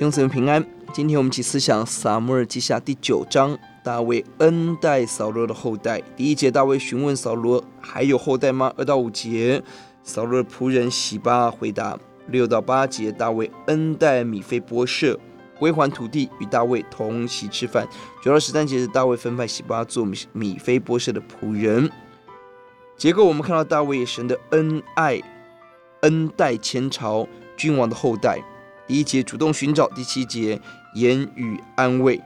弟兄姊妹平安，今天我们一起思想撒母耳记下第九章，大卫恩待扫罗的后代。第一节，大卫询问扫罗还有后代吗？二到五节，扫罗的仆人洗巴回答。六到八节，大卫恩待米非波设，归还土地，与大卫同席吃饭。九到十三节是大卫分派洗巴做米米非波设的仆人。结构我们看到大卫神的恩爱，恩待前朝君王的后代。第一节主动寻找，第七节言语安慰，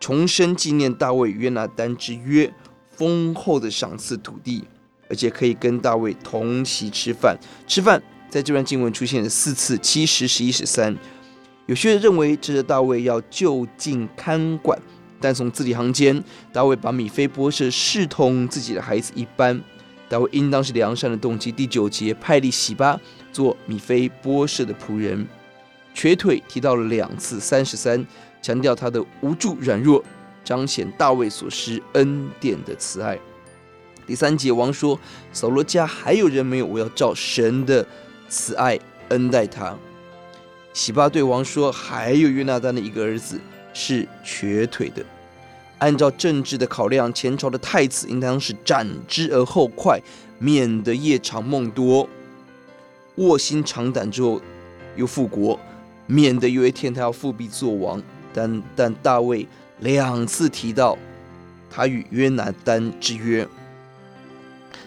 重申纪念大卫与约拿单之约，丰厚的赏赐土地，而且可以跟大卫同席吃饭。吃饭在这段经文出现了四次，七、十、十一、十三。有些人认为这是大卫要就近看管，但从字里行间，大卫把米非波设视同自己的孩子一般。大卫应当是良善的动机。第九节派利洗巴做米非波设的仆人。瘸腿提到了两次，三十三强调他的无助软弱，彰显大卫所施恩典的慈爱。第三节王说：“扫罗家还有人没有？我要照神的慈爱恩待他。”洗巴对王说：“还有约拿单的一个儿子是瘸腿的。”按照政治的考量，前朝的太子应当是斩之而后快，免得夜长梦多，卧薪尝胆之后又复国。免得有一天他要复辟做王，但但大卫两次提到他与约拿单之约，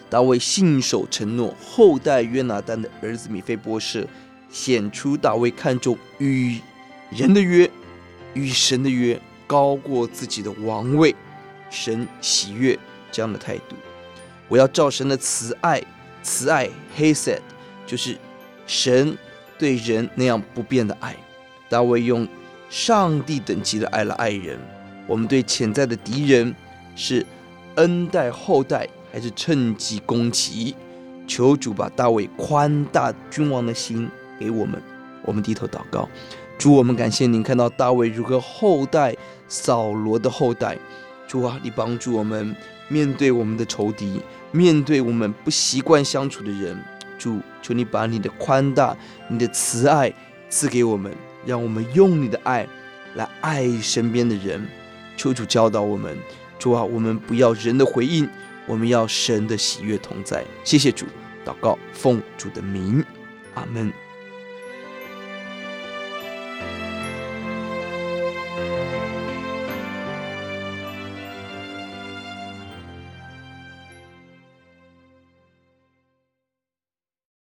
大卫信守承诺，后代约拿单的儿子米非波设，显出大卫看重与人的约，与神的约高过自己的王位，神喜悦这样的态度。我要照神的慈爱，慈爱 Hesed 就是神。对人那样不变的爱，大卫用上帝等级的爱来爱人。我们对潜在的敌人是恩待后代，还是趁机攻击？求主把大卫宽大君王的心给我们。我们低头祷告，主，我们感谢您看到大卫如何厚待扫罗的后代。主啊，你帮助我们面对我们的仇敌，面对我们不习惯相处的人。主，求你把你的宽大、你的慈爱赐给我们，让我们用你的爱来爱身边的人。求主教导我们，主啊，我们不要人的回应，我们要神的喜悦同在。谢谢主，祷告奉主的名，阿门。